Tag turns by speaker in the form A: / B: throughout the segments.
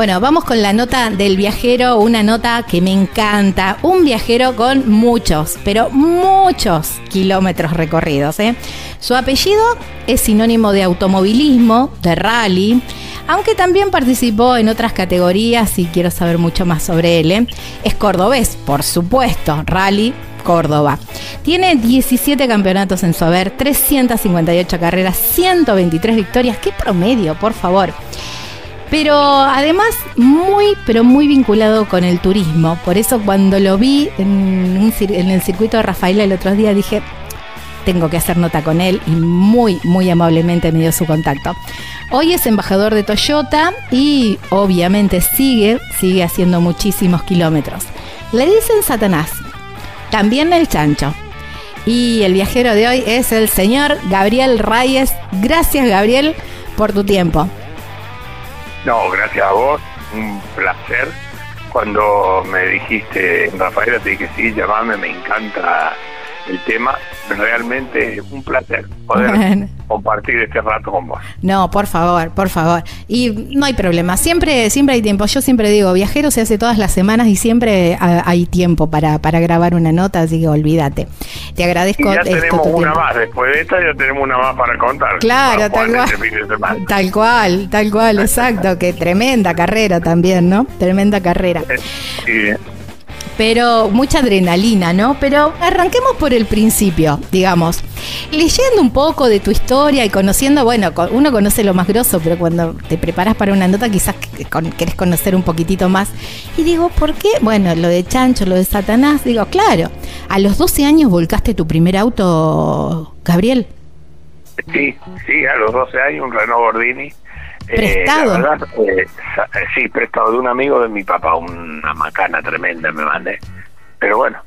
A: Bueno, vamos con la nota del viajero, una nota que me encanta. Un viajero con muchos, pero muchos kilómetros recorridos. ¿eh? Su apellido es sinónimo de automovilismo, de rally, aunque también participó en otras categorías y quiero saber mucho más sobre él. ¿eh? Es cordobés, por supuesto, rally. Córdoba. Tiene 17 campeonatos en su haber, 358 carreras, 123 victorias. ¡Qué promedio, por favor! Pero además muy, pero muy vinculado con el turismo. Por eso cuando lo vi en, el circuito de Rafaela el otro día dije, tengo que hacer nota con él y muy, muy amablemente me dio su contacto. Hoy es embajador de Toyota y obviamente sigue, sigue haciendo muchísimos kilómetros. Le dicen Satanás, también el chancho. Y el viajero de hoy es el señor Gabriel Reyes. Gracias Gabriel por tu tiempo.
B: No, gracias a vos, un placer. Cuando me dijiste, Rafaela, te dije, sí, llamame, me encanta el tema. Realmente un placer poder compartir este rato con vos.
A: No, por favor, por favor. Y no hay problema, siempre, siempre hay tiempo. Yo siempre digo, viajero se hace todas las semanas y siempre hay tiempo para, para grabar una nota, así que olvídate. Te agradezco.
B: Y ya tenemos una más, después de esta ya tenemos una más para contar.
A: Claro, tal cual. Este tal cual, tal cual, exacto. que tremenda carrera también, ¿no? Tremenda carrera. Sí pero mucha adrenalina, ¿no? Pero arranquemos por el principio, digamos. Leyendo un poco de tu historia y conociendo, bueno, uno conoce lo más grosso, pero cuando te preparas para una nota quizás querés conocer un poquitito más. Y digo, ¿por qué? Bueno, lo de Chancho, lo de Satanás, digo, claro, a los 12 años volcaste tu primer auto, Gabriel.
B: Sí, sí, a los 12 años un Renault Gordini
A: eh, ¿Prestado?
B: Eh, eh, sí, prestado de un amigo de mi papá, una macana tremenda me mandé. Pero bueno,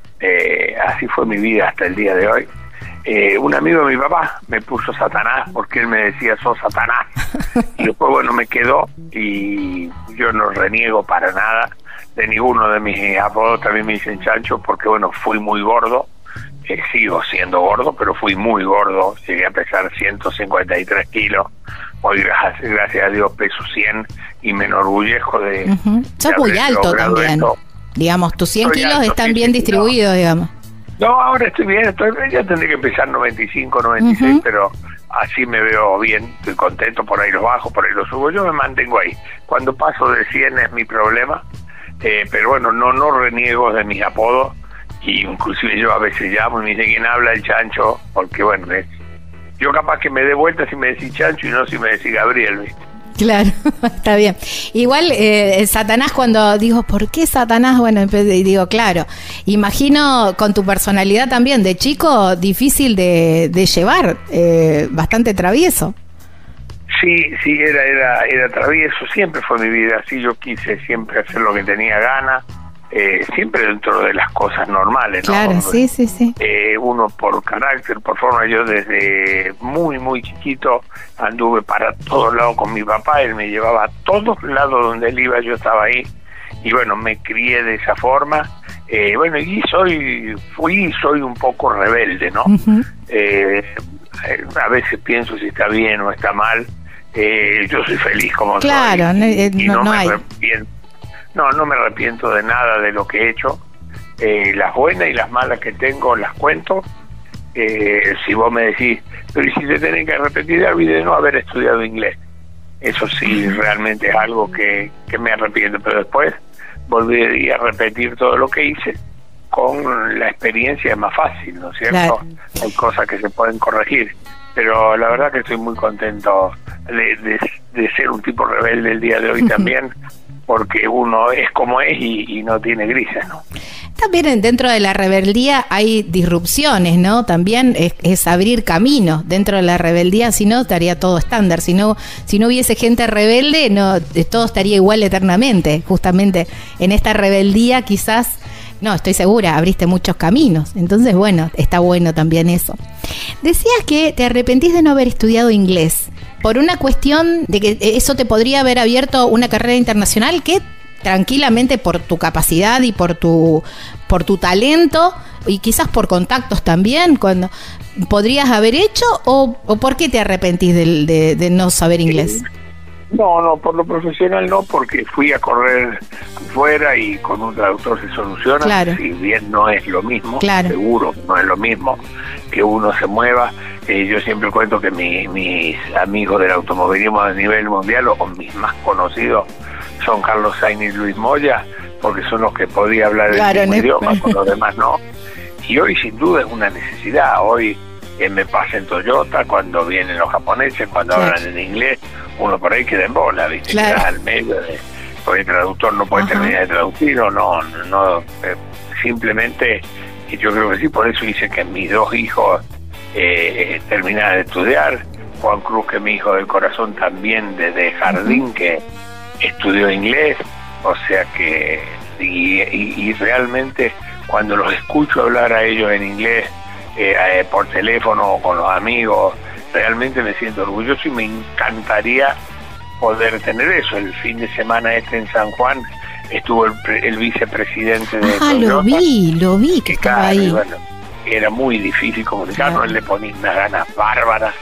B: así fue mi vida hasta el día de hoy. un amigo de mi papá me puso Satanás porque él me decía, sos Satanás. y después, bueno, me quedó y yo no reniego para nada de ninguno de mis apodos. También me dicen chancho porque, bueno, fui muy gordo. sigo siendo gordo, pero fui muy gordo. Llegué a pesar 153 kilos hoy gracias, gracias a Dios peso 100 y me enorgullezco de...
A: Uh Sos muy alto también. Digamos, tus 100 kilos están bien distribuidos, digamos.
B: No, ahora estoy bien, estoy, ya tendré que empezar 95, 96, pero así me veo bien, estoy contento, por ahí lo bajo, por ahí lo subo, yo me mantengo ahí. Cuando paso de 100 es mi problema, eh, pero bueno, no no reniego de mis apodos, y inclusive yo a veces llamo y me dice quién habla el chancho, porque bueno, es yo capaz que me dé vuelta si me decís Chancho y no si me decís Gabriel, ¿viste?
A: Claro, está bien. Igual eh, Satanás cuando digo, ¿por qué Satanás? Bueno, digo, claro, imagino con tu personalidad también de chico difícil de, llevar, eh, bastante travieso.
B: Sí, sí, era, era, era travieso, siempre fue mi vida así, yo quise siempre hacer lo que tenía ganas eh, siempre dentro de las cosas normales.
A: ¿no? Claro, sí, sí, sí.
B: Eh, uno por carácter, por forma, yo desde muy, muy chiquito anduve para todos lados con mi papá, él me llevaba a todos lados donde él iba, yo estaba ahí, y bueno, me crié de esa forma. Eh, bueno, y soy, fui y soy un poco rebelde, ¿no? a veces pienso si está bien o está mal. yo soy feliz como
A: claro, soy. no, no, hay.
B: No, no me arrepiento de nada de lo que he hecho. Eh, las buenas y las malas que tengo las cuento. Eh, si vos me decís, pero si te tenés que repetir, olvidé no haber estudiado inglés. Eso sí, realmente es algo que, que me arrepiento, pero después volvería a repetir todo lo que hice con la experiencia es más fácil, ¿no es cierto? Hay cosas que se pueden corregir, pero la verdad que estoy muy contento de, de ser un tipo rebelde el día de hoy también, porque uno es como es y, no tiene grises, ¿no?
A: También dentro de la rebeldía hay disrupciones, ¿no? También es, abrir caminos dentro de la rebeldía, si no estaría todo estándar, si no, si no hubiese gente rebelde, no, todo estaría igual eternamente, justamente en esta rebeldía quizás no, estoy segura, abriste muchos caminos. Entonces, bueno, está bueno también eso. Decías que te arrepentís de no haber estudiado inglés por una cuestión de que eso te podría haber abierto una carrera internacional que tranquilamente por tu capacidad y por tu por tu talento y quizás por contactos también cuando podrías haber hecho o, por qué te arrepentís de, de no saber inglés
B: no, no, por lo profesional no, porque fui a correr fuera y con un traductor se soluciona. Claro. Si bien no es lo mismo, seguro no es lo mismo que uno se mueva. Eh, yo siempre cuento que mis amigos del automovilismo a nivel mundial o mis más conocidos son Carlos Sainz y Luis Moya, porque son los que podía hablar el mismo idioma, por los demás no. Y hoy sin duda es una necesidad. Hoy eh, me pasa en Toyota, cuando vienen los japoneses, cuando hablan en inglés uno por ahí queda en bola, ¿viste? Claro. al medio de. Porque el traductor no puede terminar de traducir o no. no eh, simplemente, y yo creo que sí, por eso hice que mis dos hijos eh, terminaran de estudiar. Juan Cruz, que mi hijo del corazón, también desde jardín, que estudió inglés. O sea que. Y, y, realmente, cuando los escucho hablar a ellos en inglés, eh, eh por teléfono o con los amigos, realmente me siento orgulloso y me encantaría poder tener eso. El fin de semana este en San Juan estuvo el, vicepresidente de
A: Ah, lo vi, lo vi que estaba ahí.
B: era muy difícil comunicarnos, él le ponía unas ganas bárbaras,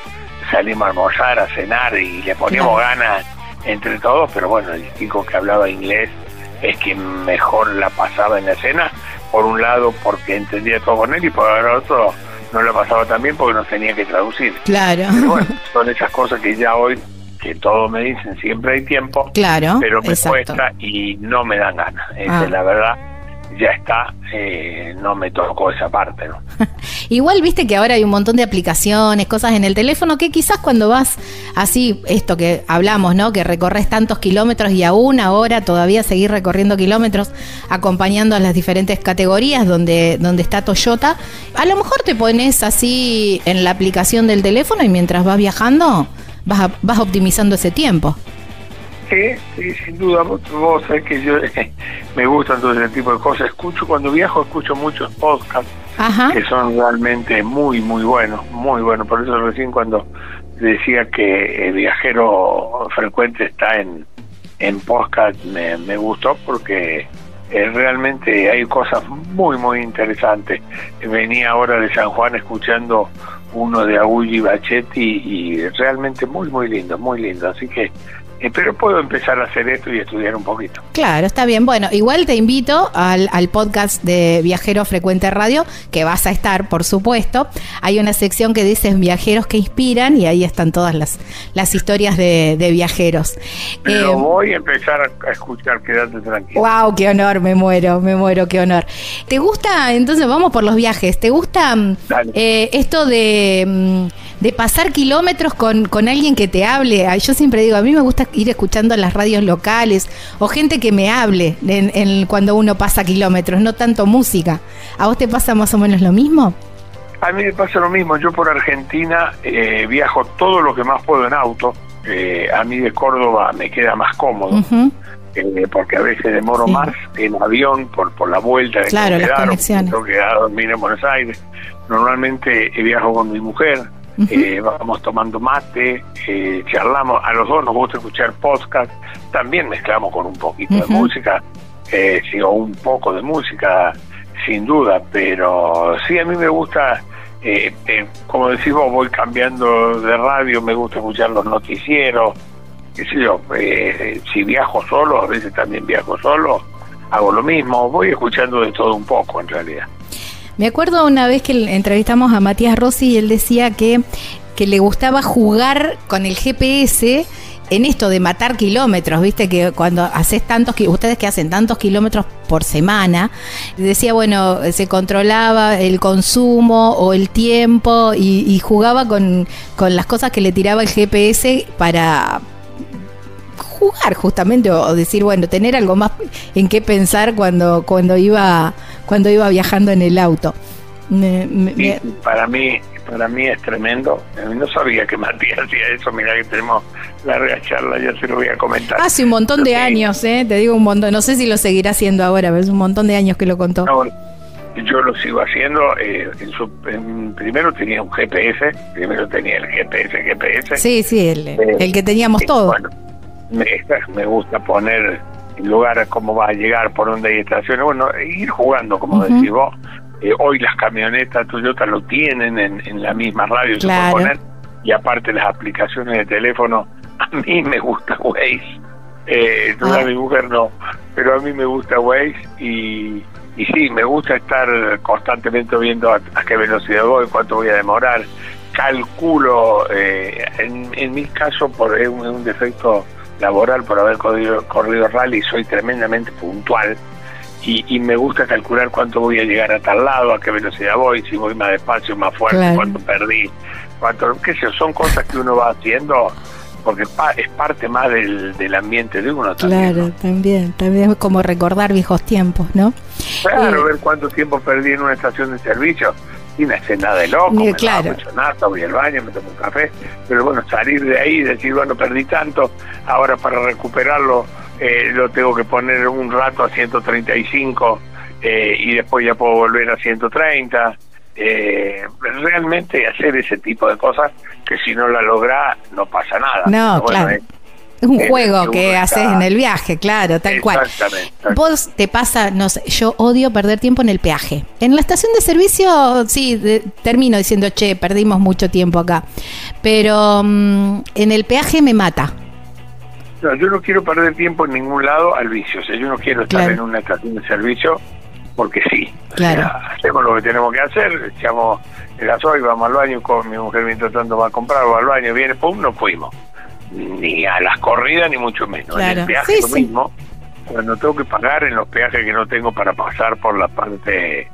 B: salimos a almorzar, a cenar y le poníamos ganas entre todos, pero bueno, el chico que hablaba inglés es quien mejor la pasaba en la escena, por un lado porque entendía todo con él y por el otro no lo pasaba tan bien porque no tenía que traducir.
A: Claro.
B: bueno, son esas cosas que ya hoy, que todos me dicen, siempre hay tiempo.
A: Claro.
B: Pero me cuesta y no me dan ganas. Esa es ah. la verdad ya está, eh, no me tocó esa parte, ¿no?
A: Igual viste que ahora hay un montón de aplicaciones, cosas en el teléfono que quizás cuando vas así, esto que hablamos, ¿no? Que recorres tantos kilómetros y aún ahora todavía seguir recorriendo kilómetros acompañando a las diferentes categorías donde, donde está Toyota, a lo mejor te pones así en la aplicación del teléfono y mientras vas viajando vas, vas optimizando ese tiempo.
B: Sí, sí, sin duda. Vos, sabés que yo me gustan todo ese tipo de cosas. Escucho, cuando viajo, escucho muchos podcasts que son realmente muy, muy buenos, muy buenos. Por eso recién cuando decía que el viajero frecuente está en, en podcast, me, me gustó porque eh, realmente hay cosas muy, muy interesantes. Venía ahora de San Juan escuchando uno de Agulli Bachetti y realmente muy, muy lindo, muy lindo. Así que pero puedo empezar a hacer esto y estudiar un poquito.
A: Claro, está bien. Bueno, igual te invito al, podcast de Viajero Frecuente Radio, que vas a estar, por supuesto. Hay una sección que dice Viajeros que Inspiran y ahí están todas las, las historias de, viajeros.
B: Pero eh, voy a empezar a escuchar, quédate tranquilo.
A: ¡Wow! ¡Qué honor! Me muero, me muero, qué honor. ¿Te gusta, entonces vamos por los viajes, ¿te gusta mm, eh, esto de, mm, de pasar kilómetros con, con alguien que te hable? Yo siempre digo, a mí me gusta ir escuchando las radios locales o gente que me hable en, cuando uno pasa kilómetros, no tanto música. ¿A vos te pasa más o menos lo mismo?
B: A mí me pasa lo mismo. Yo por Argentina eh, viajo todo lo que más puedo en auto. Eh, a mí de Córdoba me queda más cómodo. Eh, porque a veces demoro más en avión por, por la vuelta de
A: claro, las conexiones.
B: Tengo que dormir en Buenos Aires. Normalmente viajo con mi mujer eh, vamos tomando mate, eh, charlamos, a los dos nos gusta escuchar podcast, también mezclamos con un poquito de música, eh, sí, o un poco de música, sin duda, pero sí, a mí me gusta, eh, como decís vos, voy cambiando de radio, me gusta escuchar los noticieros, qué sé yo, si viajo solo, a veces también viajo solo, hago lo mismo, voy escuchando de todo un poco en realidad.
A: Me acuerdo una vez que entrevistamos a Matías Rossi y él decía que, que le gustaba jugar con el GPS en esto de matar kilómetros, viste que cuando haces tantos, ustedes que hacen tantos kilómetros por semana, decía, bueno, se controlaba el consumo o el tiempo y, jugaba con, con, las cosas que le tiraba el GPS para jugar justamente o, decir, bueno, tener algo más en qué pensar cuando, cuando iba cuando iba viajando en el auto.
B: para mí para mí es tremendo. No sabía que Matías hacía eso. Mira que tenemos larga charla, ya se lo voy a comentar.
A: Hace un montón de años, ¿eh? te digo un montón. No sé si lo seguirá haciendo ahora, pero es un montón de años que lo contó.
B: yo lo sigo haciendo. Eh, primero tenía un GPS, primero tenía el GPS, GPS.
A: Sí, sí, el, eh, que teníamos todos. Bueno,
B: me, me gusta poner en lugar cómo va a llegar, por dónde hay estaciones, bueno, ir jugando, como decís vos. Eh, hoy las camionetas Toyota lo tienen en, la misma radio, poner, y aparte las aplicaciones de teléfono, a mí me gusta Waze, eh, no a ah. mi mujer no, pero a mí me gusta Waze y, y sí, me gusta estar constantemente viendo a, qué velocidad voy, cuánto voy a demorar, calculo, eh, en, en mi caso por un, un defecto laboral por haber corrido, corrido rally, soy tremendamente puntual y, me gusta calcular cuánto voy a llegar a tal lado, a qué velocidad voy, si voy más despacio, más fuerte, cuánto perdí, cuánto, qué sé, son cosas que uno va haciendo porque es parte más del, del ambiente de uno
A: también. Claro, también, también es como recordar viejos tiempos, ¿no?
B: Claro, ver cuánto tiempo perdí en una estación de servicio sin hacer nada de loco, me
A: claro.
B: mucho voy al baño, me tomo un café, pero bueno, salir de ahí y decir, bueno, perdí tanto, ahora para recuperarlo eh, lo tengo que poner un rato a 135 eh, y después ya puedo volver a 130. Eh, realmente hacer ese tipo de cosas que si no la logra no pasa nada.
A: No, claro. Es, un juego que haces en el viaje, claro, tal cual. Vos te pasa, no sé, yo odio perder tiempo en el peaje. En la estación de servicio, sí, termino diciendo, che, perdimos mucho tiempo acá. Pero mm, en el peaje me mata.
B: No, yo no quiero perder tiempo en ningún lado al vicio. O sea, yo no quiero estar en una estación de servicio porque sí.
A: Claro.
B: hacemos lo que tenemos que hacer, echamos el gasoil, vamos al baño, con mi mujer mientras tanto va a comprar, va al baño, viene, pum, nos fuimos. Ni a las corridas, ni mucho menos. En el peaje lo mismo. Cuando tengo que pagar en los peajes que no tengo para pasar por la parte...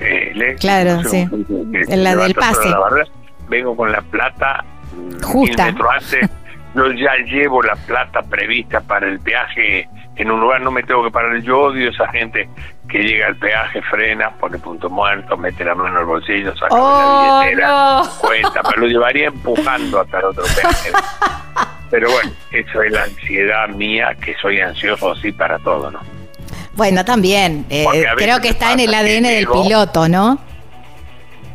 A: Eh, claro, sí. en la del pase.
B: vengo con la plata
A: mm, justa.
B: antes yo ya llevo la plata prevista para el peaje en un lugar, no me tengo que parar. Yo odio esa gente que llega al peaje, frena, pone punto muerto, mete la mano en el bolsillo, saca la
A: oh,
B: billetera, cuenta, me lo llevaría empujando hasta el otro peaje. Pero bueno, eso es la ansiedad mía, que soy ansioso así para todo, ¿no?
A: Bueno, también, eh, creo que está en el ADN del piloto, ¿no?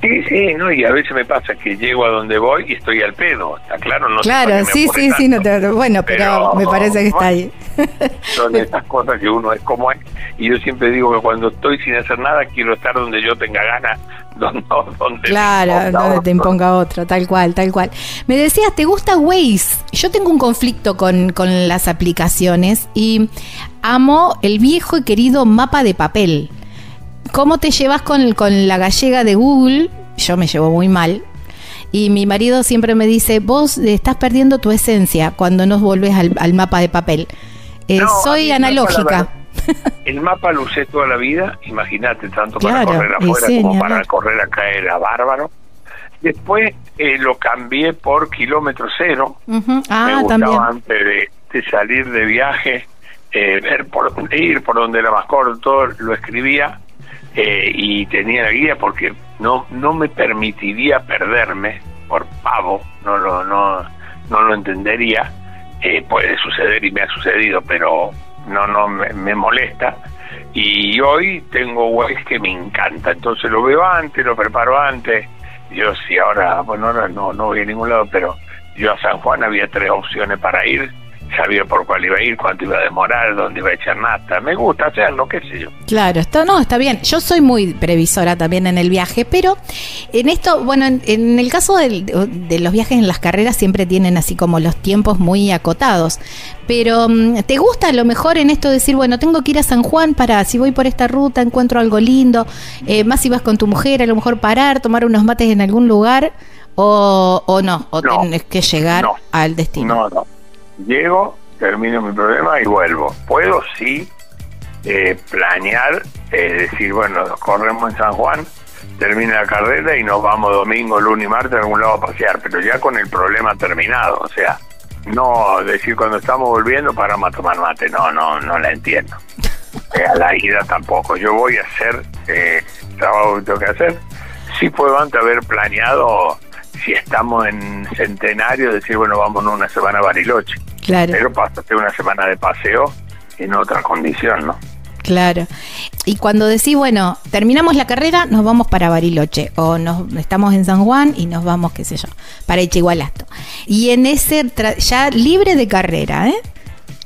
B: Sí, sí, no, y a veces me pasa que llego a donde voy y estoy al pedo, está claro, no
A: Claro, sí, sí, sí, no bueno, pero, me parece que está ahí.
B: Son estas cosas que uno es como es, y yo siempre digo que cuando estoy sin hacer nada quiero estar donde yo tenga ganas, donde, donde
A: Claro, donde te imponga otro, tal cual, tal cual. Me decías, ¿te gusta Waze? Yo tengo un conflicto con, con las aplicaciones y amo el viejo y querido mapa de papel. ¿Cómo te llevas con, con la gallega de Google? Yo me llevo muy mal. Y mi marido siempre me dice, vos estás perdiendo tu esencia cuando nos volvés al, mapa de papel. Eh, soy analógica.
B: El mapa lo usé toda la vida, imagínate, tanto para correr afuera como para correr acá era bárbaro. Después eh, lo cambié por kilómetro cero.
A: ah,
B: me gustaba
A: también.
B: antes de, salir de viaje, eh, ver por ir, por dónde era más corto, lo escribía eh, y tenía la guía porque no no me permitiría perderme por pavo no lo no no lo entendería eh, puede suceder y me ha sucedido pero no no me, molesta. Y hoy tengo webs que me encanta entonces lo veo antes lo preparo antes. Yo sí ahora bueno ahora no no voy a ningún lado pero yo a San Juan había tres opciones para ir sabía por cuál iba a ir, cuánto iba a demorar, dónde iba a echar nata. Me gusta hacerlo, qué sé yo.
A: Claro, esto no, está bien. Yo soy muy previsora también en el viaje, pero en esto, bueno, en, el caso de los viajes en las carreras siempre tienen así como los tiempos muy acotados. Pero mm, ¿te gusta a lo mejor en esto decir, bueno, tengo que ir a San Juan para, si voy por esta ruta, encuentro algo lindo, eh, más si vas con tu mujer, a lo mejor parar, tomar unos mates en algún lugar? O, o no, o tienes que llegar al destino.
B: No, no llego, termino mi problema y vuelvo. Puedo sí eh, planear, eh, decir, bueno, corremos en San Juan, termina la carrera y nos vamos domingo, lunes y martes a algún lado a pasear, pero ya con el problema terminado, o sea, no decir cuando estamos volviendo para tomar mate, no, no, no la entiendo. Eh, a la ida tampoco. Yo voy a hacer eh, trabajo que tengo que hacer. Sí puedo antes haber planeado, si estamos en centenario, decir, bueno, vamos una semana a Bariloche.
A: Claro.
B: Pero pasaste una semana de paseo en otra condición, ¿no?
A: Claro. Y cuando decís, bueno, terminamos la carrera, nos vamos para Bariloche. O nos estamos en San Juan y nos vamos, qué sé yo, para Echigualasto. Y en ese, tra- ya libre de carrera, ¿eh?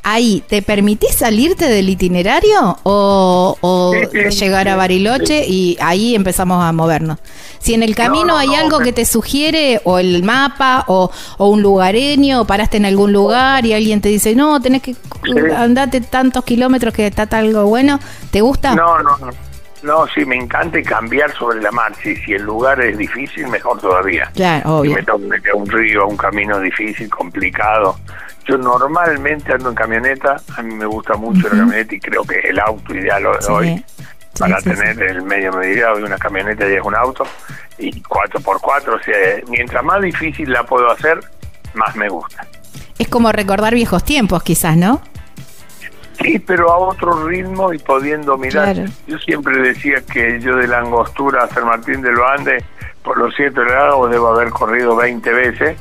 A: Ahí, ¿te permitís salirte del itinerario o, o llegar a Bariloche y ahí empezamos a movernos? Si en el camino
B: no,
A: hay
B: no,
A: algo que te sugiere, o el mapa, o, o un lugareño, o paraste en algún lugar y alguien te dice, no, tenés que andate tantos kilómetros que está algo bueno, ¿te gusta?
B: No, no, no. No, sí, me encanta cambiar sobre la marcha. Y si el lugar es difícil, mejor todavía.
A: Claro,
B: Si
A: obvio.
B: me tengo que meter a un río, a un camino difícil, complicado. Yo normalmente ando en camioneta. A mí me gusta mucho la camioneta y creo que es el auto ideal hoy.
A: Sí.
B: hoy
A: Sí,
B: para
A: sí,
B: tener el medio medida de una camioneta y es un auto. Y 4x4, o sea, mientras más difícil la puedo hacer, más me gusta.
A: Es como recordar viejos tiempos, quizás, ¿no?
B: Sí, pero a otro ritmo y pudiendo mirar.
A: Claro.
B: Yo siempre decía que yo de la angostura a San Martín del Bande, por los siete lados, debo haber corrido 20 veces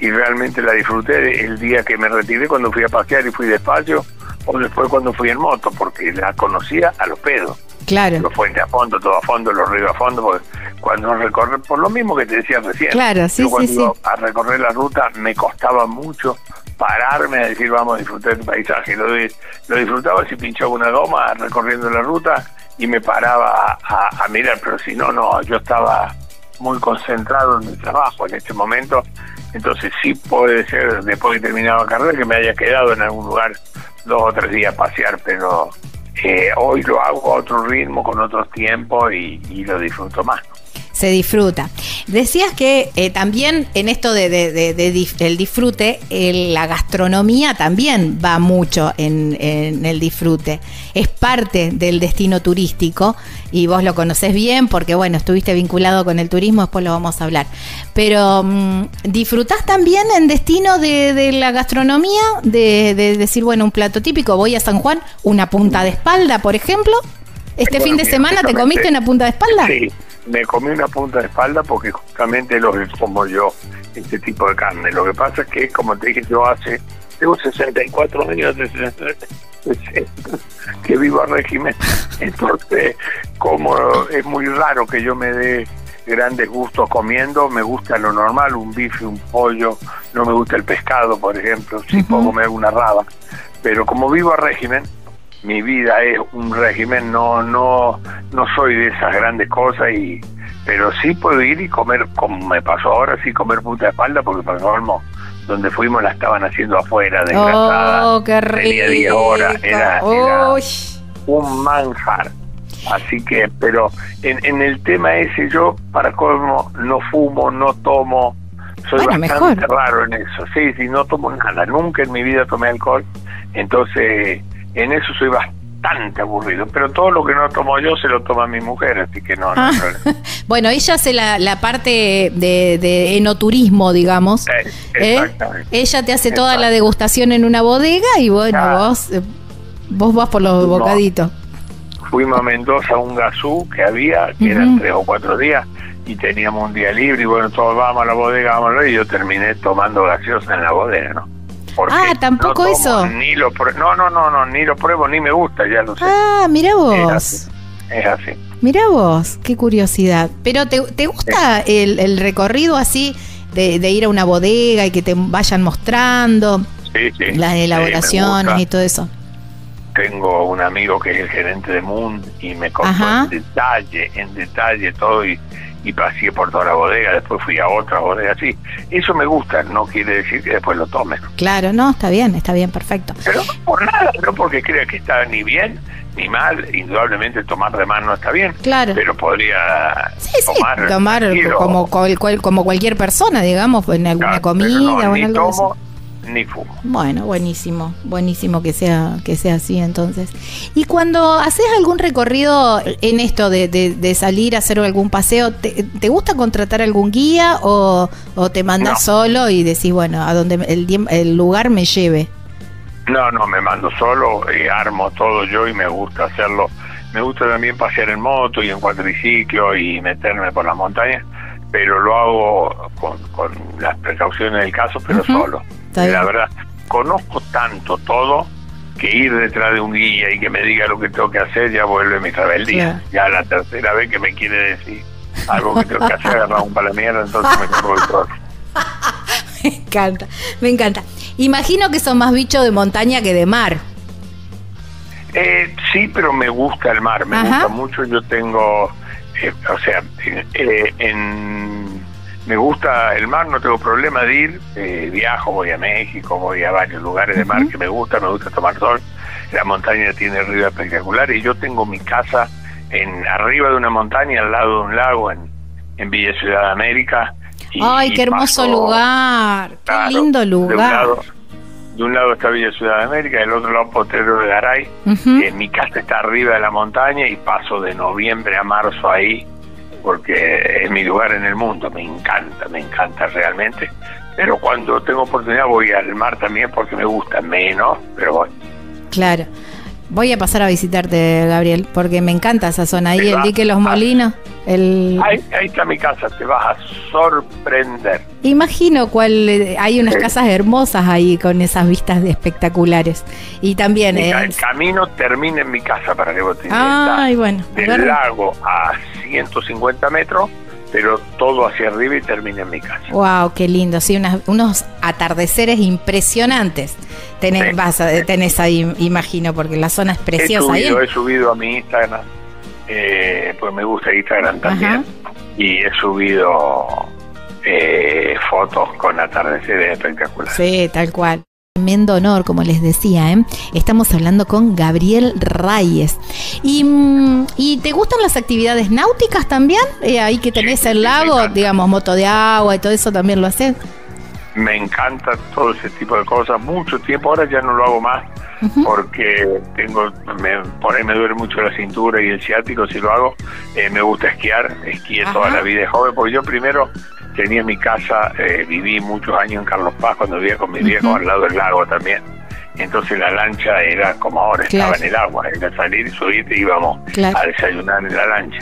B: y realmente la disfruté el día que me retiré cuando fui a pasear y fui despacio o después cuando fui en moto, porque la conocía a los pedos.
A: Claro,
B: Los puentes a fondo, todo a fondo, los ríos a fondo, porque cuando recorrer, por lo mismo que te decía recién,
A: Claro, sí,
B: yo cuando
A: sí,
B: iba
A: sí.
B: a recorrer la ruta me costaba mucho pararme a decir vamos a disfrutar del paisaje. Lo, di- lo disfrutaba si pinchaba una goma recorriendo la ruta y me paraba a, a- a mirar, pero si no, no, yo estaba muy concentrado en el trabajo en este momento, entonces sí puede ser después de terminado la carrera que me haya quedado en algún lugar dos o tres días a pasear, pero eh, hoy lo hago a otro ritmo, con otros tiempos y lo disfruto más.
A: Se disfruta. Decías que eh, también en esto de, de- de- de dif- el disfrute, el- la gastronomía también va mucho en, en el disfrute. Es parte del destino turístico y vos lo conocés bien porque, bueno, estuviste vinculado con el turismo, después lo vamos a hablar. Pero, mm, ¿disfrutás también en destino de, la gastronomía? De, de decir, bueno, un plato típico, voy a San Juan, una punta de espalda, por ejemplo. ¿Este
B: Bueno,
A: fin de semana te comiste una punta de espalda?
B: Sí, me comí una punta de espalda porque justamente lo que como yo, este tipo de carne. Lo que pasa es que, como te dije, yo hace, tengo 64 años de- que vivo a régimen. Entonces, como es muy raro que yo me dé grandes gustos comiendo, me gusta lo normal, un bife, un pollo, no me gusta el pescado, por ejemplo, sí puedo comer una raba. Pero como vivo a régimen, mi vida es un régimen, no no no soy de esas grandes cosas y pero sí puedo ir y comer como me pasó ahora sí comer puta de espalda porque para colmo donde fuimos la estaban haciendo afuera desgrasada
A: Oh, qué rico.
B: tenía 10 horas era, era un manjar. Así que pero en, en el tema ese yo para colmo no fumo no tomo. Soy
A: Bueno,
B: bastante
A: mejor.
B: raro en eso. Sí sí no tomo nada. Nunca en mi vida tomé alcohol. Entonces en eso soy bastante aburrido pero todo lo que no tomo yo se lo toma mi mujer así que no, no hay
A: Ah.
B: problema.
A: Bueno, ella hace la, la parte de, de enoturismo, digamos.
B: Eh,
A: ¿eh?
B: exactamente.
A: Ella te hace toda la degustación en una bodega y bueno,
B: Ah.
A: vos, eh, vos vas por los
B: No.
A: bocaditos.
B: fuimos a Mendoza a un gasú que había, que eran tres o cuatro días, y teníamos un día libre, y bueno, todos vamos a la bodega, vamos a ver, y yo terminé tomando gaseosa en la bodega, ¿no? Porque
A: Ah, ¿tampoco
B: no tomo,
A: eso?
B: Ni lo no, no, no, no, ni lo pruebo, ni me gusta, ya lo sé.
A: Ah, mira vos.
B: es así.
A: Mira vos, qué curiosidad. Pero ¿te, te gusta el, el recorrido así de, de ir a una bodega y que te vayan mostrando
B: Sí, sí.
A: las elaboraciones y todo eso?
B: Tengo un amigo que es el gerente de Moon y me contó
A: Ajá.
B: en detalle, en detalle todo y, y pasé por toda la bodega, después fui a otra bodega, sí. Eso me gusta, no quiere decir que después lo tome.
A: Claro, no, está bien, está bien, perfecto.
B: Pero no por nada, no porque crea que está ni bien ni mal, indudablemente tomar de más no está bien,
A: Claro.
B: pero podría
A: Sí, sí,
B: tomar,
A: tomar como, como cualquier persona, digamos, en alguna
B: Claro,
A: comida
B: no,
A: o en algo
B: tomo ni fumo.
A: Bueno, buenísimo, buenísimo que sea, que sea así entonces. Y cuando haces algún recorrido en esto de, de- de salir a hacer algún paseo, ¿te, te gusta contratar algún guía o, o te mandas
B: No.
A: solo y decís, bueno, a donde el, el lugar me lleve?
B: No, no, me mando solo, eh, armo todo yo y me gusta hacerlo. Me gusta también pasear en moto y en cuadriciclo y meterme por las montañas, pero lo hago con, con las precauciones del caso, pero solo. La verdad, conozco tanto todo que ir detrás de un guía y que me diga lo que tengo que hacer ya vuelve mi rebeldía. Ya la tercera vez que me quiere decir algo que tengo que hacer, agarrar un mierda, entonces me compro el todo.
A: me encanta, me encanta. Imagino que son más bichos de montaña que de mar.
B: Eh, sí, pero me gusta el mar, me gusta mucho. Yo tengo, eh, o sea, eh, en, me gusta el mar, no tengo problema de ir. Eh, viajo, voy a México, voy a varios lugares de mar que me gusta, me gusta tomar sol. La montaña tiene ríos espectaculares y yo tengo mi casa en arriba de una montaña, al lado de un lago, en, en Villa Ciudad de América
A: Ay, qué hermoso lugar, qué lindo lugar.
B: De un, lado, está Villa Ciudad de América, del otro lado Potrero de Garay. mi casa está arriba de la montaña y paso de noviembre a marzo ahí porque es mi lugar en el mundo, me encanta, me encanta realmente. Pero cuando tengo oportunidad voy al mar también porque me gusta menos, pero voy.
A: Claro. Voy a pasar a visitarte, Gabriel, porque me encanta esa zona ahí, el dique Los Molinos. El...
B: Ahí, está mi casa, te vas a sorprender.
A: Imagino cuál, eh, hay unas casas hermosas ahí con esas vistas espectaculares. Y también...
B: El camino termina en mi casa para que vos te
A: Ay, bueno.
B: Del lago a 150 metros pero todo hacia arriba y termina en mi casa.
A: Wow, qué lindo, sí, unos atardeceres impresionantes. Tenés, vas tenés ahí, imagino, porque la zona es preciosa.
B: He subido, he subido a mi Instagram, eh, pues me gusta Instagram también, y he subido eh, fotos con atardeceres espectaculares.
A: Sí, tal cual tremendo honor, como les decía. ¿eh? Estamos hablando con Gabriel Reyes. ¿Y, mm, ¿Y, te gustan las actividades náuticas también? Eh, ahí que tenés el lago, digamos, moto de agua y todo eso también lo haces.
B: Me encanta todo ese tipo de cosas. Mucho tiempo, ahora ya no lo hago más porque tengo, me, por ahí me duele mucho la cintura y el ciático si lo hago. Eh, me gusta esquiar, esquié toda la vida de joven, porque yo primero tenía mi casa, eh, viví muchos años en Carlos Paz cuando vivía con mi viejo al lado del lago también. Entonces la lancha era como ahora, estaba en el agua, era salir y subir y íbamos a desayunar en la lancha.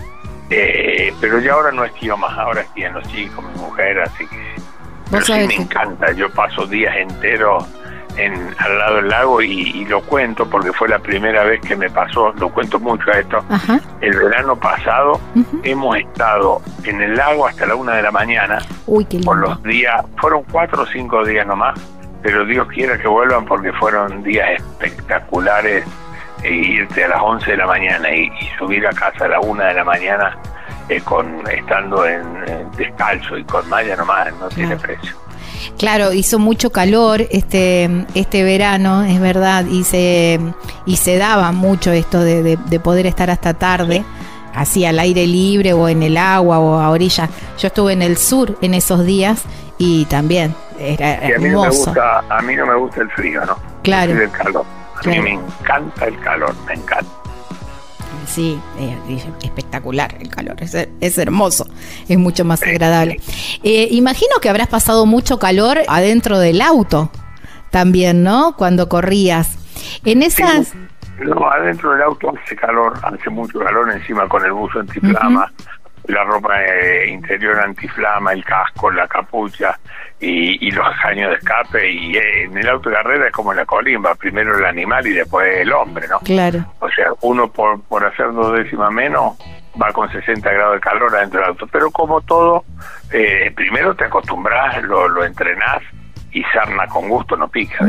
B: Eh, pero ya ahora no esquío más, ahora esquían los chicos, mi mujer, así que... Pero sí me encanta, yo paso días enteros en, al lado del lago y, lo cuento porque fue la primera vez que me pasó, lo cuento mucho a esto. El verano pasado hemos estado en el lago hasta la una de la mañana. Por los días, fueron cuatro o cinco días nomás, pero Dios quiera que vuelvan porque fueron días espectaculares. E irte a las 11 de la mañana y, subir a casa a la una de la mañana eh, con estando en, descalzo y con malla nomás no tiene precio.
A: Claro, hizo mucho calor este, este verano, es verdad, y se, y se daba mucho esto de, poder estar hasta tarde, así al aire libre o en el agua o a orilla. Yo estuve en el sur en esos días y también era hermoso.
B: A mí, no me gusta, el frío, ¿no?
A: Claro.
B: El calor. A mí me encanta el calor, me encanta
A: sí, es espectacular el calor, es, hermoso, es mucho más agradable. Eh, imagino que habrás pasado mucho calor adentro del auto también, ¿no? Cuando corrías. En esas...
B: no, adentro del auto hace calor, hace mucho calor encima con el buzo antiflama, la ropa eh, interior antiflama, el casco, la capucha y, los años de escape. Y eh, en el auto de carrera es como la colimba, primero el animal y después el hombre, ¿no?
A: Claro.
B: O sea, uno por, por hacer dos décimas menos va con 60 grados de calor adentro del auto. Pero como todo, eh, primero te acostumbras, lo, lo entrenás y sarna con gusto no pica.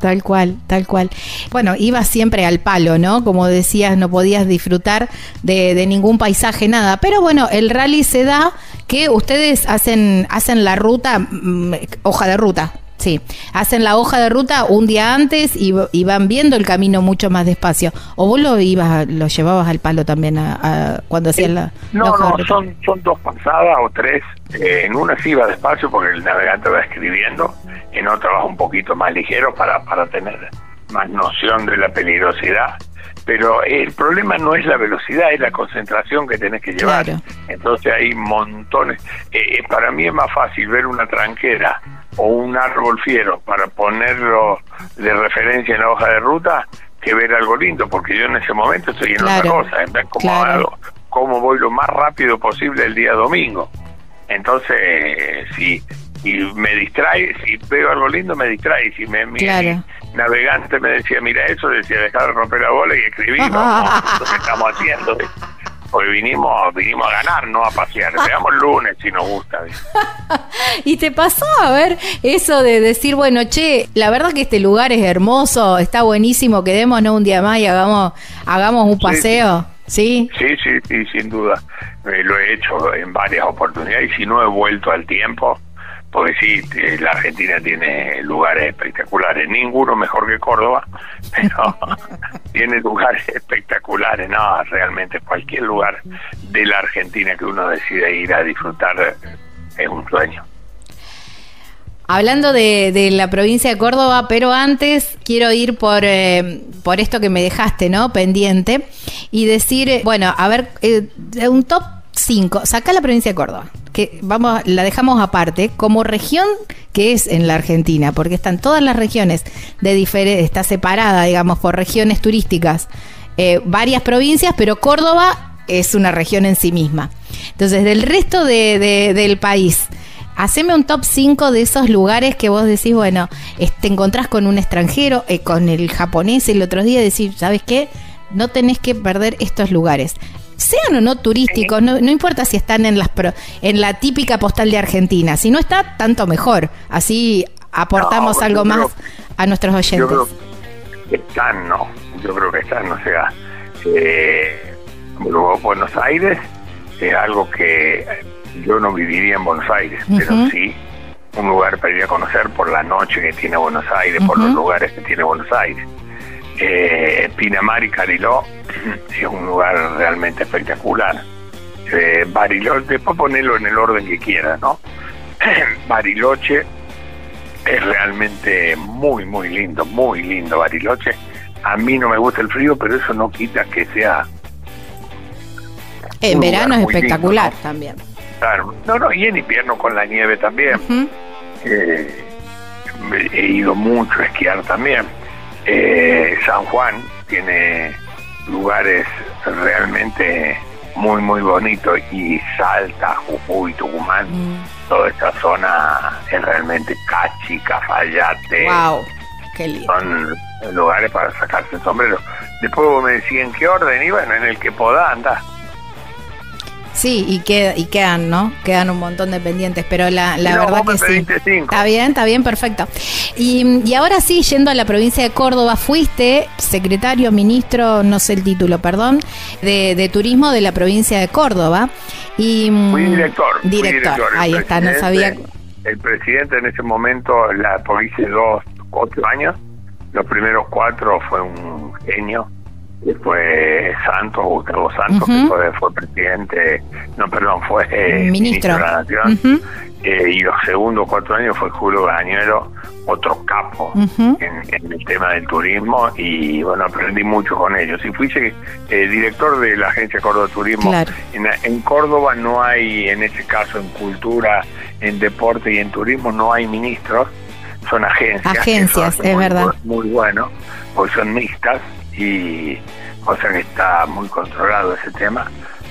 A: tal cual, tal cual. Bueno, ibas siempre al palo, ¿no? Como decías, no podías disfrutar de, de, ningún paisaje, nada. Pero bueno, el rally se da que ustedes hacen, hacen la ruta, mm, hoja de ruta, Sí, hacen la hoja de ruta un día antes y, van viendo el camino mucho más despacio. ¿O vos lo ibas, lo llevabas al palo también a, cuando hacían la,
B: no, no, son, son dos pasadas o tres. Eh, en una sí iba despacio porque el navegante va escribiendo, en otra va un poquito más ligero para, para tener más noción de la peligrosidad pero el problema no es la velocidad, es la concentración que tenés que llevar. Entonces hay montones. Eh, para mí es más fácil ver una tranquera o un árbol fiero para ponerlo de referencia en la hoja de ruta que ver algo lindo, porque yo en ese momento estoy en otra cosa, en ver cómo, cómo voy lo más rápido posible el día domingo. Entonces, si y me distrae, si veo algo lindo me distrae, si me mi, navegante me decía, mira eso, decía, dejar de romper la bola y escribir, lo que estamos haciendo. Hoy vinimos, vinimos a ganar, no a pasear. Veamos lunes si nos gusta.
A: ¿Y te pasó a ver eso de decir, bueno, che, la verdad que este lugar es hermoso, está buenísimo, quedémonos un día más y hagamos, hagamos un paseo?
B: Sí, sí, sí, sí, sin duda. Eh, lo he hecho en varias oportunidades y si no he vuelto al tiempo, porque sí, eh, la Argentina tiene lugares espectaculares, ninguno mejor que Córdoba, pero tiene lugares espectaculares, no, realmente cualquier lugar de la Argentina que uno decide ir a disfrutar es un sueño.
A: Hablando de, la provincia de Córdoba, pero antes quiero ir por, eh, por esto que me dejaste, ¿no? Pendiente y decir, eh, bueno, a ver, un top 5, saca la provincia de Córdoba que vamos, la dejamos aparte, como región que es en la Argentina, porque están todas las regiones de diferente, está separada, digamos, por regiones turísticas, eh, varias provincias, pero Córdoba es una región en sí misma. Entonces, del resto de, del país, haceme un top 5 de esos lugares que vos decís, bueno, te encontrás con un extranjero, eh, con el japonés el otro día, decir, ¿sabes qué? No tenés que perder estos lugares sean o no turísticos, no, importa si están en, las en la típica postal de Argentina, si no está, tanto mejor. Así aportamos algo más a nuestros oyentes. Yo
B: creo que están, ¿no? Yo creo que están, o sea, eh, Buenos Aires es algo que yo no viviría en Buenos Aires, pero sí un lugar para ir a conocer por la noche que tiene Buenos Aires, por los lugares que tiene Buenos Aires. Eh, Pinamar y Cariló es un lugar realmente espectacular. Eh, Bariloche, después ponerlo en el orden que quiera, ¿no? Bariloche es realmente muy, muy lindo, muy lindo Bariloche. A mí no me gusta el frío, pero eso no quita que sea...
A: En verano es espectacular también.
B: Claro, no, no, y en invierno con la nieve también. Eh, he ido mucho a esquiar también. Eh, San Juan tiene lugares realmente muy muy bonitos y Salta, Jujuy, Tucumán, mm. toda esta zona es realmente Cachi, Cafayate.
A: Wow, qué lindo.
B: Son lugares para sacarse el sombrero. Después vos me decís en qué orden, y bueno, en el que pueda andar.
A: Sí, y, queda, y quedan, ¿no? Quedan un montón de pendientes, pero la, la verdad que sí. Está bien, está bien, perfecto. Y, y, ahora sí, yendo a la provincia de Córdoba, fuiste secretario, ministro, no sé el título, perdón, de, de turismo de la provincia de Córdoba. Y,
B: mm, fui director.
A: Director, ahí está, no sabía.
B: El presidente en ese momento la provincia de dos, cuatro años. Los primeros cuatro fue un genio fue Santos, Gustavo Santos, que fue, presidente, no, perdón, fue eh, ministro. de la Nación. Eh, y los segundos cuatro años fue Julio Gañuelo, otro capo en, el tema del turismo, y bueno, aprendí mucho con ellos. Y fui eh, director de la agencia Córdoba Turismo. En, Córdoba no hay, en este caso, en cultura, en deporte y en turismo, no hay ministros, son agencias.
A: Agencias, es verdad.
B: Muy bueno, pues son mixtas y o sea que está muy controlado ese tema,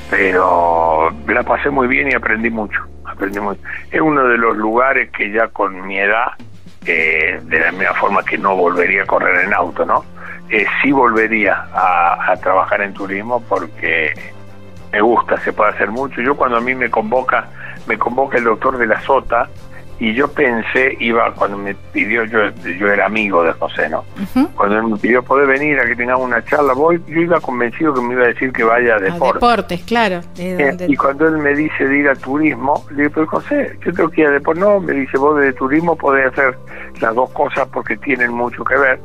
B: pero la pasé muy bien y aprendí mucho, aprendí mucho. Es uno de los lugares que ya con mi edad, eh, de la misma forma que no volvería a correr en auto, ¿no? Eh, sí volvería a, a trabajar en turismo porque me gusta, se puede hacer mucho. Yo cuando a mí me convoca, me convoca el doctor de la Sota, y yo pensé, iba, cuando me pidió, yo, yo era amigo de José, ¿no? Cuando él me pidió poder venir a que tengamos una charla, voy, yo iba convencido que me iba a decir que vaya a deportes.
A: deportes, claro.
B: Eh, y cuando él me dice de ir a turismo, le digo, pero José, yo tengo que ir a deportes. No, me dice, vos de turismo podés hacer las dos cosas porque tienen mucho que ver.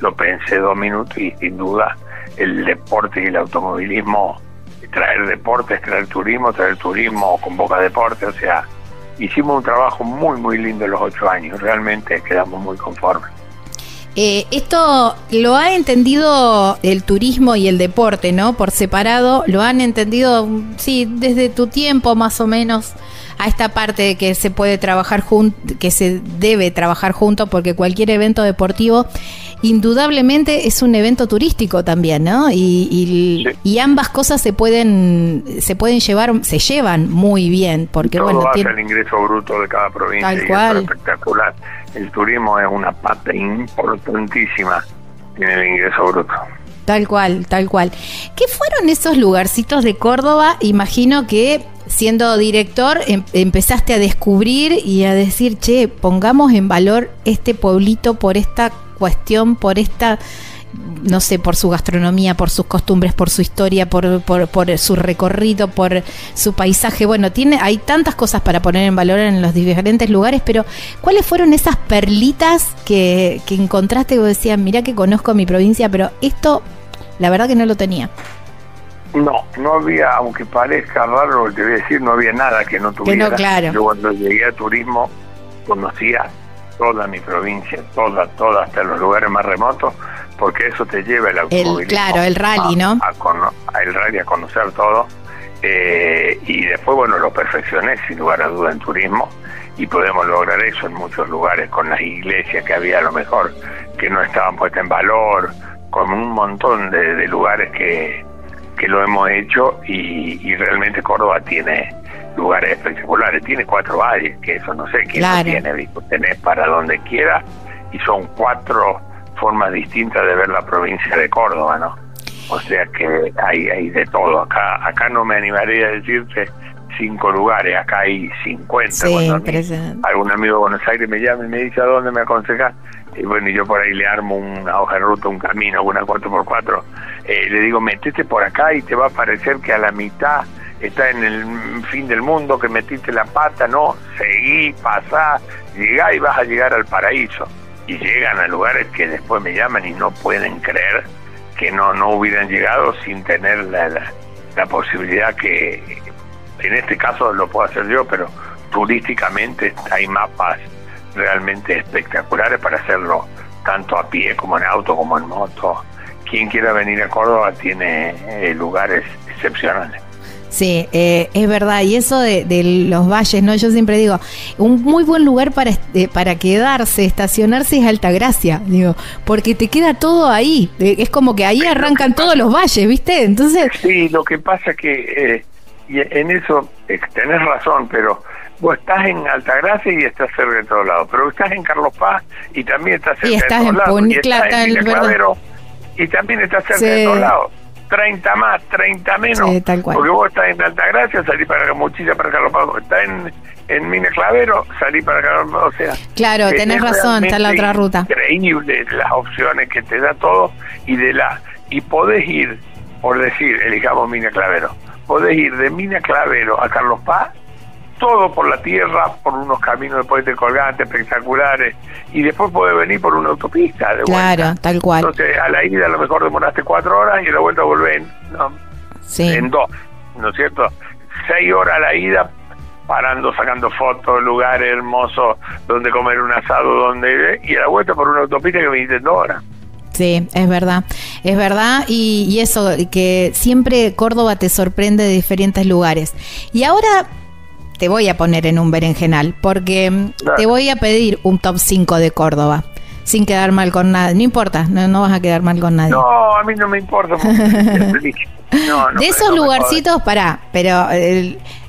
B: Lo pensé dos minutos y sin duda el deporte y el automovilismo, traer deportes, traer turismo, traer turismo con boca deporte, o sea hicimos un trabajo muy, muy lindo los ocho años, realmente quedamos muy conformes.
A: Eh, esto lo ha entendido el turismo y el deporte, ¿no? Por separado, lo han entendido, sí, desde tu tiempo más o menos a esta parte de que se puede trabajar junto, que se debe trabajar junto, porque cualquier evento deportivo indudablemente es un evento turístico también, ¿no? Y, y, ambas cosas se pueden se pueden llevar, se llevan muy bien, porque
B: Todo
A: bueno,
B: tiene... el ingreso bruto de cada provincia
A: Tal cual.
B: es espectacular. El turismo es una parte importantísima en el ingreso bruto.
A: Tal cual, tal cual. ¿Qué fueron esos lugarcitos de Córdoba? Imagino que siendo director em empezaste a descubrir y a decir, che, pongamos en valor este pueblito por esta cuestión, por esta, no sé, por su gastronomía, por sus costumbres, por su historia, por, por, por su recorrido, por su paisaje. Bueno, tiene, hay tantas cosas para poner en valor en los diferentes lugares, pero ¿cuáles fueron esas perlitas que, que encontraste y vos decías, mira que conozco mi provincia, pero esto, la verdad que no lo tenía?
B: No, no había, aunque parezca raro lo que te voy a decir, no había nada que no tuviera.
A: Que no, claro.
B: Yo cuando llegué a turismo conocía toda mi provincia, toda, toda, hasta los lugares más remotos, porque eso te lleva el automovilismo.
A: El, claro, el rally, ¿no?
B: A, a, a, el rally, a conocer todo. Eh, y después, bueno, lo perfeccioné sin lugar a duda en turismo y podemos lograr eso en muchos lugares con las iglesias que había a lo mejor que no estaban puestas en valor, con un montón de, de lugares que, que lo hemos hecho y, y, realmente Córdoba tiene lugares espectaculares, tiene cuatro valles, que eso no sé quién
A: claro.
B: lo tiene, tenés para donde quiera y son cuatro formas distintas de ver la provincia de Córdoba, ¿no? O sea que hay, hay de todo, acá acá no me animaría a decirte cinco lugares, acá hay 50.
A: Sí,
B: Cuando algún amigo de Buenos Aires me llama y me dice a dónde me aconseja y bueno, yo por ahí le armo una hoja de ruta, un camino, una 4x4, eh, le digo, metete por acá y te va a parecer que a la mitad está en el fin del mundo, que metiste la pata, no, seguí, pasá, llegá y vas a llegar al paraíso. Y llegan a lugares que después me llaman y no pueden creer que no, no hubieran llegado sin tener la, la, la posibilidad que, en este caso lo puedo hacer yo, pero turísticamente hay mapas realmente espectaculares para hacerlo tanto a pie como en auto como en moto. Quien quiera venir a Córdoba tiene eh, lugares excepcionales.
A: Sí, eh, es verdad. Y eso de, de, los valles, ¿no? Yo siempre digo, un muy buen lugar para, eh, para quedarse, estacionarse es Altagracia, digo, porque te queda todo ahí. Es como que ahí arrancan todos los valles, ¿viste? Entonces...
B: Sí, lo que pasa que eh, y en eso tenés razón, pero vos estás en Altagracia y estás cerca de todos lados, pero estás en Carlos Paz y también estás cerca
A: y estás
B: de todos lados. Y estás en Villa Clavero y también estás cerca
A: Sí.
B: de todos lados. 30 más, 30 menos.
A: Sí, tal cual.
B: Porque vos estás en Altagracia, salí para Mochila, para Carlos Paz. Estás en, en Mina Clavero, salí para Carlos Paz. O sea,
A: Claro, tenés razón, está la otra ruta.
B: Increíble las opciones que te da todo y de la y podés ir, por decir, elijamos Mina Clavero, podés ir de Mina Clavero a Carlos Paz todo por la tierra, por unos caminos de puente colgante espectaculares, y después puede venir por una autopista de
A: Claro, tal cual.
B: Entonces, a la ida a lo mejor demoraste cuatro horas y a la vuelta volvés no,
A: Sí.
B: en dos, ¿no es cierto? Seis horas a la ida, parando, sacando fotos, lugares hermosos donde comer un asado, donde y a la vuelta por una autopista que viniste en dos horas.
A: Sí, es verdad, es verdad y, y eso, que siempre Córdoba te sorprende de diferentes lugares. Y ahora te voy a poner en un berenjenal, porque mm,
B: Claro.
A: te voy a pedir un top 5 de Córdoba, sin quedar mal con nadie, no importa, no, no vas a quedar mal con nadie.
B: No, a mí no me importa. porque- no, no,
A: de esos lugarcitos, pará, pero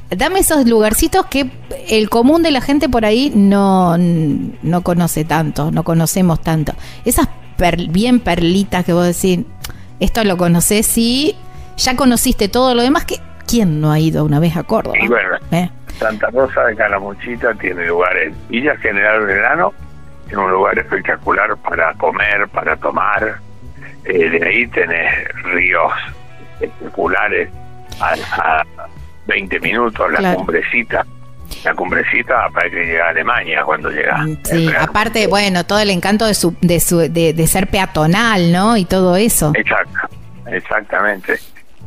A: dame esos lugarcitos que el común de la gente por ahí no, no conoce tanto, no conocemos tanto. Esas per- bien perlitas que vos decís, esto lo conocés sí, ya conociste todo lo demás, que ¿quién no ha ido una vez a Córdoba?
B: Y bueno,
A: ¿Eh?
B: Santa Rosa de Calamuchita tiene lugares. Villa General Verano tiene un lugar espectacular para comer, para tomar. Eh, de ahí tenés ríos espectaculares a, a 20 minutos, la
A: Claro.
B: cumbrecita. La cumbrecita parece que llega a Alemania cuando llega.
A: Sí, aparte, bueno, todo el encanto de, su, de, su, de, de ser peatonal, ¿no? Y todo eso.
B: Exacto, exactamente.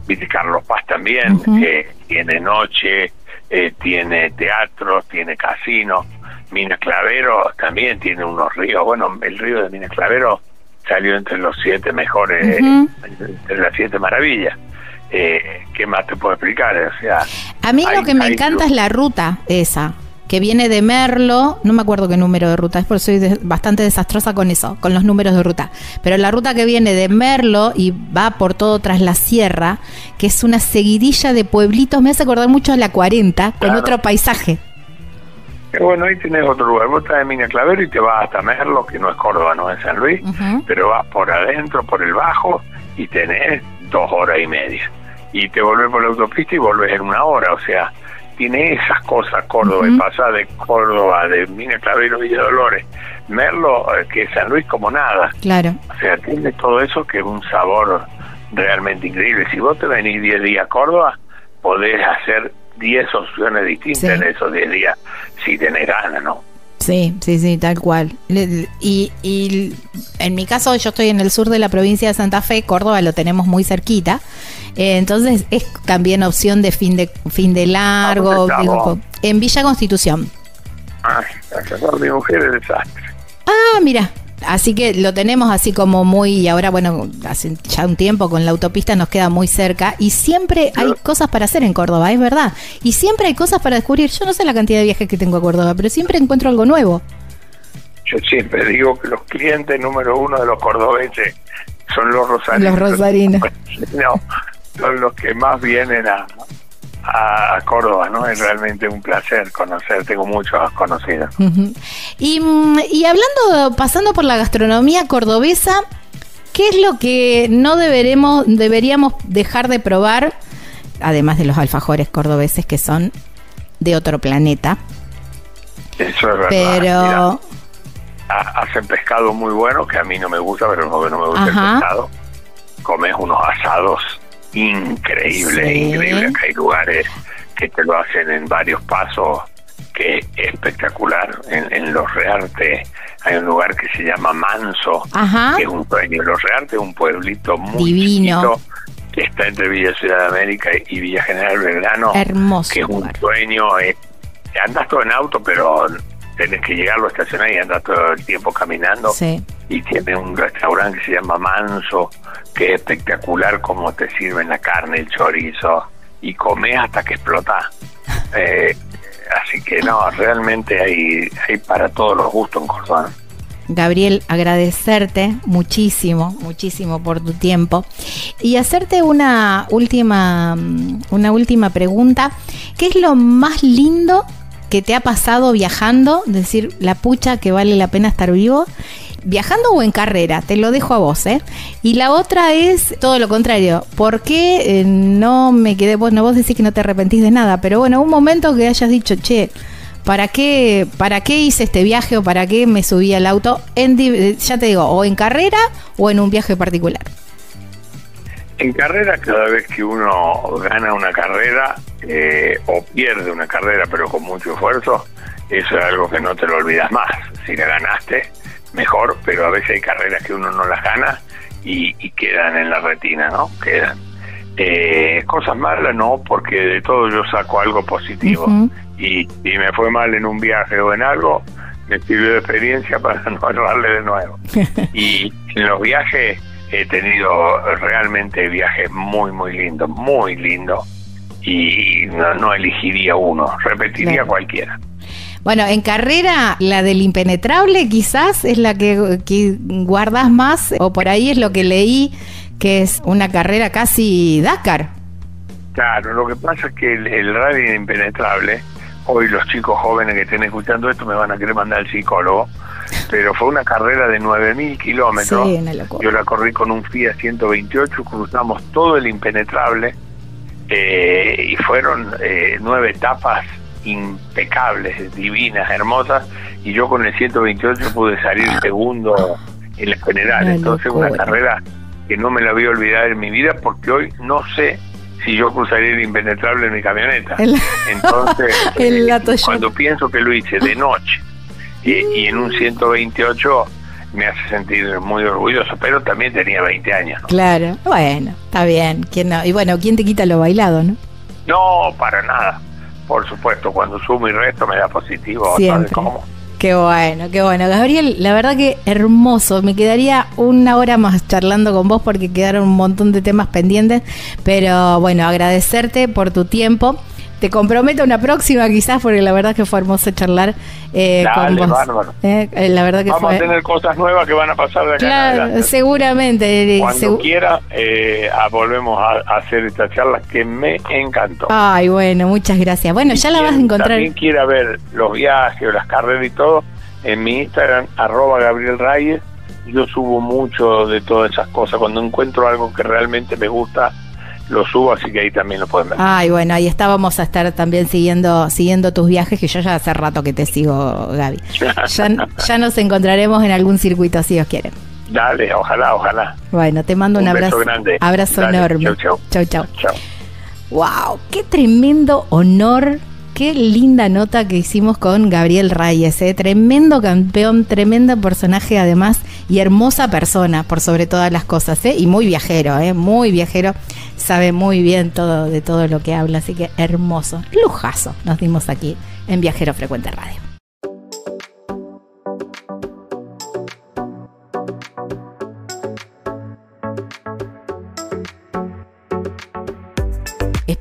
B: Viste, Carlos Paz también eh, tiene noche, eh, tiene teatro, tiene casino. Minas Clavero también tiene unos ríos. Bueno, el río de Minas Clavero salió entre los siete mejores, entre las siete maravillas. Eh, ¿Qué más te puedo explicar? O sea,
A: a mí lo que me encanta es la ruta esa que viene de Merlo, no me acuerdo qué número de ruta, es porque soy bastante desastrosa con eso, con los números de ruta, pero la ruta que viene de Merlo y va por todo tras la sierra, que es una seguidilla de pueblitos, me hace acordar mucho a la 40, con otro paisaje.
B: bueno, ahí tenés otro lugar. Vos estás en Mina Clavero y te vas hasta Merlo, que no es Córdoba, no es San Luis, pero vas por adentro, por el bajo, y tenés dos horas y media. Y te volvés por la autopista y volvés en una hora, o sea, tiene esas cosas Córdoba, y pasar de Córdoba, de Mina Clavero, Villa Dolores, Merlo, eh, que San Luis como nada.
A: Claro.
B: O sea, tiene todo eso que es un sabor realmente increíble. Si vos te venís 10 días a Córdoba, podés hacer 10 opciones distintas en esos 10 días, si tenés ganas, ¿no?
A: Sí, sí, sí, tal cual. Y, y en mi caso, yo estoy en el sur de la provincia de Santa Fe, Córdoba lo tenemos muy cerquita. Eh, entonces es también opción de fin de fin de largo. en Villa Constitución.
B: Ah, mi mujer es desastre.
A: Ah, mira. Así que lo tenemos así como muy, y ahora bueno, hace ya un tiempo con la autopista nos queda muy cerca y siempre hay cosas para hacer en Córdoba, es verdad. Y siempre hay cosas para descubrir. Yo no sé la cantidad de viajes que tengo a Córdoba, pero siempre encuentro algo nuevo.
B: Yo siempre digo que los clientes número uno de los cordobeses son los rosarinos.
A: Los rosarinos.
B: no, son los que más vienen a, a Córdoba, ¿no? Es realmente un placer conocer, tengo muchos conocidos.
A: y, y hablando, pasando por la gastronomía cordobesa, ¿qué es lo que no deberemos, deberíamos dejar de probar, además de los alfajores cordobeses que son de otro planeta?
B: Eso es verdad.
A: Pero...
B: hacen pescado muy bueno, que a mí no me gusta, pero no, no me gusta el pescado. Comes unos asados increíble, increíble. hay lugares que te lo hacen en varios pasos, que es espectacular. En, Los Rearte hay un lugar que se llama Manso, que es un sueño. Los Rearte es un pueblito muy
A: divino.
B: que está entre Villa Ciudad de América y Villa General Belgrano.
A: Hermoso.
B: Que es un sueño. Eh, andas todo en auto, pero tenés que llegarlo a estacionar y andar todo el tiempo caminando. Y tiene un restaurante que se llama Manso, que es espectacular como te sirven la carne, el chorizo, y comes hasta que explota. Eh, así que no, realmente hay, hay para todos los gustos en Córdoba.
A: Gabriel, agradecerte muchísimo, muchísimo por tu tiempo y hacerte una última, una última pregunta. ¿Qué es lo más lindo que te ha pasado viajando? Decir, la pucha que vale la pena estar vivo viajando o en carrera, te lo dejo a vos, ¿eh? Y la otra es todo lo contrario, ¿por qué eh, no me quedé, bueno, vos decís que no te arrepentís de nada, pero bueno, un momento que hayas dicho, che, ¿para qué, para qué hice este viaje o para qué me subí al auto? En, ya te digo, o en carrera o en un viaje particular.
B: En carrera, cada vez que uno gana una carrera eh, o pierde una carrera, pero con mucho esfuerzo, eso es algo que no te lo olvidas más. Si la ganaste, mejor, pero a veces hay carreras que uno no las gana y, quedan en la retina, ¿no? Quedan. Eh, cosas malas no, porque de todo yo saco algo positivo. y si me fue mal en un viaje o en algo, me sirvió de experiencia para no errarle de nuevo. y en los viajes he tenido realmente viajes muy, muy lindos, muy lindos. Y no, elegiría uno, repetiría cualquiera.
A: Bueno, en carrera, la del impenetrable quizás es la que, que guardas más, o por ahí es lo que leí, que es una carrera casi Dakar.
B: Claro, lo que pasa es que el, rally impenetrable, hoy los chicos jóvenes que estén escuchando esto me van a querer mandar al psicólogo, pero fue una carrera de 9.000 kilómetros. Yo la corrí con un Fiat 128, cruzamos todo el impenetrable eh, y fueron eh, nueve etapas impecables, divinas, hermosas, y yo con el 128 pude salir segundo en la general. Entonces, una carrera que no me la voy a olvidar en mi vida porque hoy no sé si yo cruzaría el impenetrable en mi camioneta. Entonces, eh, cuando pienso que lo hice de noche y, en un 128 me hace sentir muy orgulloso, pero también tenía 20 años.
A: Claro, bueno, está bien. ¿Quién Y bueno, ¿quién te quita lo bailado, no?
B: No, para nada. Por supuesto, cuando sumo y resto me da positivo.
A: Siempre. Qué bueno, qué bueno. Gabriel, la verdad que hermoso. Me quedaría una hora más charlando con vos porque quedaron un montón de temas pendientes. Pero bueno, agradecerte por tu tiempo te comprometo una próxima quizás, porque la verdad que fue hermoso charlar eh, con vos.
B: Eh, eh, la verdad que Vamos a tener cosas nuevas que van a pasar de acá
A: Claro, seguramente.
B: Cuando quiera, volvemos a, hacer esta charla que me encantó.
A: Ay, bueno, muchas gracias. Bueno, ya la vas a encontrar.
B: También quiera ver los viajes las carreras y todo, en mi Instagram, arroba Gabriel Reyes, yo subo mucho de todas esas cosas. Cuando encuentro algo que realmente me gusta, lo subo, así que ahí también lo pueden ver.
A: Ay, bueno, ahí está, vamos a estar también siguiendo siguiendo tus viajes, que yo ya hace rato que te sigo, Gaby. ya, nos encontraremos en algún circuito, si Dios quiere.
B: Dale, ojalá, ojalá.
A: Bueno, te mando un, abrazo.
B: grande.
A: Abrazo enorme.
B: Chau, chau.
A: Chau, chau. Wow, qué tremendo honor Qué linda nota que hicimos con Gabriel Reyes, ¿eh? tremendo campeón, tremendo personaje además y hermosa persona por sobre todas las cosas, ¿eh? y muy viajero, ¿eh? muy viajero, sabe muy bien todo de todo lo que habla, así que hermoso, lujazo nos dimos aquí en Viajero Frecuente Radio.